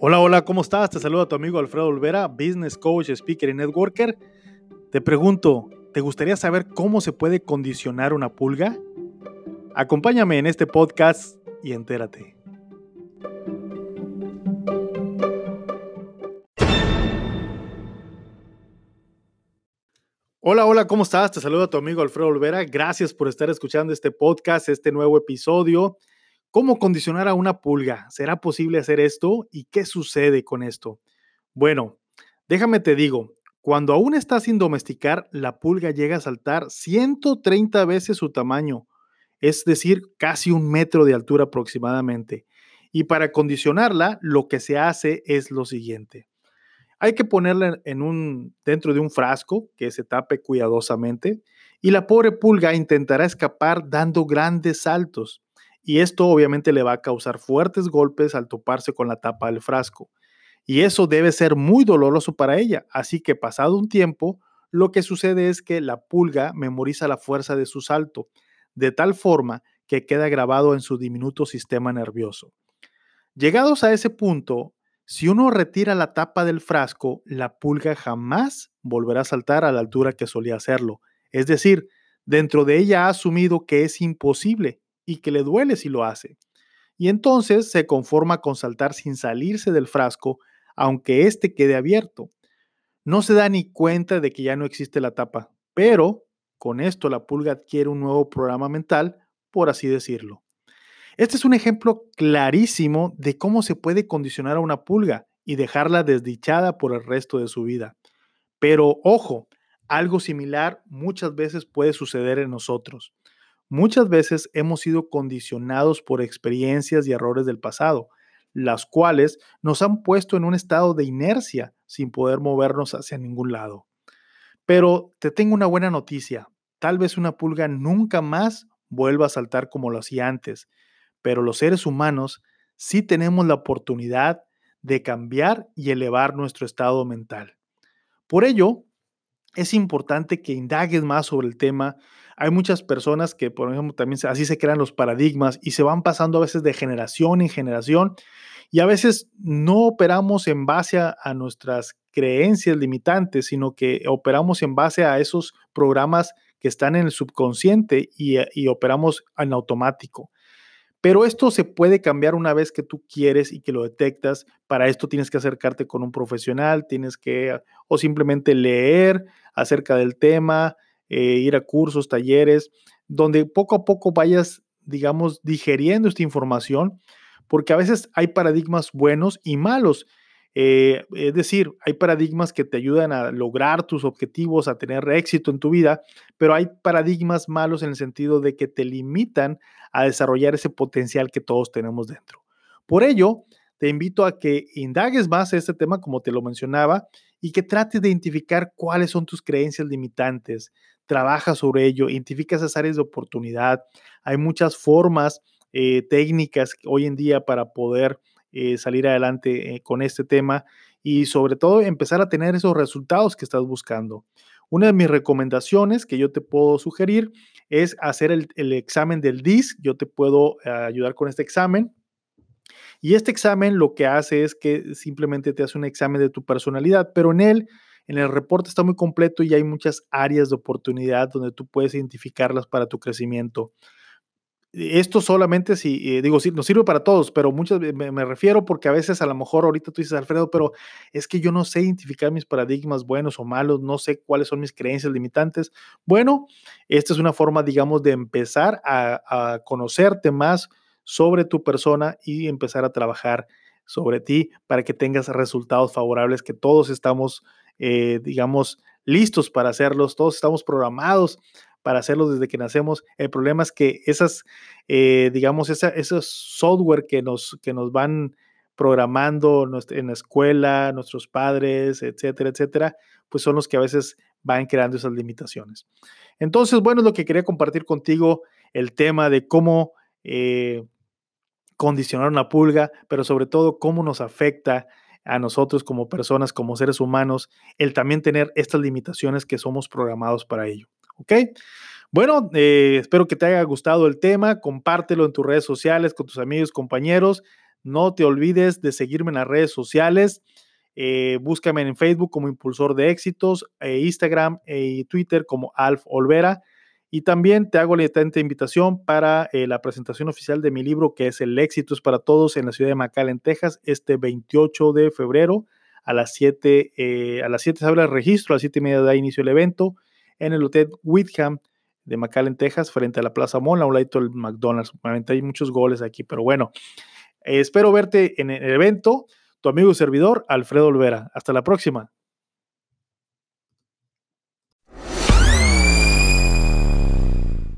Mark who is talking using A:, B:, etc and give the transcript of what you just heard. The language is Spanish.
A: Hola, hola, ¿cómo estás? Te saluda tu amigo Alfredo Olvera, business coach, speaker y networker. Te pregunto, ¿te gustaría saber cómo se puede condicionar una pulga? Acompáñame en este podcast y entérate. Hola, hola, ¿cómo estás? Te saluda tu amigo Alfredo Olvera. Gracias por estar escuchando este podcast, este nuevo episodio. ¿Cómo condicionar a una pulga? ¿Será posible hacer esto? ¿Y qué sucede con esto? Bueno, déjame te digo, cuando aún está sin domesticar, la pulga llega a saltar 130 veces su tamaño, es decir, casi un metro de altura aproximadamente. Y para condicionarla, lo que se hace es lo siguiente. Hay que ponerla en un, dentro de un frasco que se tape cuidadosamente y la pobre pulga intentará escapar dando grandes saltos y esto obviamente le va a causar fuertes golpes al toparse con la tapa del frasco. Y eso debe ser muy doloroso para ella, así que pasado un tiempo, lo que sucede es que la pulga memoriza la fuerza de su salto, de tal forma que queda grabado en su diminuto sistema nervioso. Llegados a ese punto, si uno retira la tapa del frasco, la pulga jamás volverá a saltar a la altura que solía hacerlo. Es decir, dentro de ella ha asumido que es imposible y que le duele si lo hace. Y entonces se conforma con saltar sin salirse del frasco, aunque éste quede abierto. No se da ni cuenta de que ya no existe la tapa, pero con esto la pulga adquiere un nuevo programa mental, por así decirlo. Este es un ejemplo clarísimo de cómo se puede condicionar a una pulga y dejarla desdichada por el resto de su vida. Pero ojo, algo similar muchas veces puede suceder en nosotros. Muchas veces hemos sido condicionados por experiencias y errores del pasado, las cuales nos han puesto en un estado de inercia sin poder movernos hacia ningún lado. Pero te tengo una buena noticia. Tal vez una pulga nunca más vuelva a saltar como lo hacía antes, pero los seres humanos sí tenemos la oportunidad de cambiar y elevar nuestro estado mental. Por ello, es importante que indagues más sobre el tema. Hay muchas personas que, por ejemplo, también así se crean los paradigmas y se van pasando a veces de generación en generación y a veces no operamos en base a, nuestras creencias limitantes, sino que operamos en base a esos programas que están en el subconsciente y operamos en automático. Pero esto se puede cambiar una vez que tú quieres y que lo detectas. Para esto tienes que acercarte con un profesional, tienes que o simplemente leer acerca del tema, eh, ir a cursos, talleres, donde poco a poco vayas, digamos, digeriendo esta información, porque a veces hay paradigmas buenos y malos. Eh, es decir, hay paradigmas que te ayudan a lograr tus objetivos, a tener éxito en tu vida, pero hay paradigmas malos en el sentido de que te limitan a desarrollar ese potencial que todos tenemos dentro. Por ello, te invito a que indagues más este tema, como te lo mencionaba, y que trates de identificar cuáles son tus creencias limitantes. Trabaja sobre ello, identifica esas áreas de oportunidad. Hay muchas formas eh, técnicas hoy en día para poder eh, salir adelante eh, con este tema y sobre todo empezar a tener esos resultados que estás buscando. Una de mis recomendaciones que yo te puedo sugerir es hacer el, examen del DIS. Yo te puedo ayudar con este examen. Y este examen lo que hace es que simplemente te hace un examen de tu personalidad, pero en él, en el reporte está muy completo y hay muchas áreas de oportunidad donde tú puedes identificarlas para tu crecimiento. Esto solamente si, eh, digo, sí, nos sirve para todos, pero muchas me, me, refiero porque a veces a lo mejor ahorita tú dices, Alfredo, pero es que yo no sé identificar mis paradigmas buenos o malos, no sé cuáles son mis creencias limitantes. Bueno, esta es una forma, digamos, de empezar a conocerte más sobre tu persona y empezar a trabajar sobre ti para que tengas resultados favorables que todos estamos, eh, digamos, listos para hacerlos, todos estamos programados para hacerlo desde que nacemos. El problema es que esas, eh, digamos, esa, esos software que nos, que nos van programando en la escuela, nuestros padres, etcétera, etcétera, pues son los que a veces van creando esas limitaciones. Entonces, bueno, es lo que quería compartir contigo, el tema de cómo eh, condicionar una pulga, pero sobre todo cómo nos afecta a nosotros como personas, como seres humanos, el también tener estas limitaciones que somos programados para ello. ¿Ok? Bueno, eh, espero que te haya gustado el tema. Compártelo en tus redes sociales con tus amigos, compañeros. No te olvides de seguirme en las redes sociales. Eh, búscame en Facebook como Impulsor de Éxitos, e Instagram y Twitter como Alf Olvera. Y también te hago la invitación para eh, la presentación oficial de mi libro, que es El éxito es para todos en la ciudad de McAllen, Texas, este 28 de febrero a las 7. Eh, a las 7 se abre el registro, a las 7 y media da inicio el evento en el Hotel Whitham de McAllen, Texas, frente a la Plaza Mall, a un lado del McDonald's. Obviamente hay muchos goles aquí, pero bueno, espero verte en el evento. Tu amigo y servidor, Alfredo Olvera. Hasta la próxima.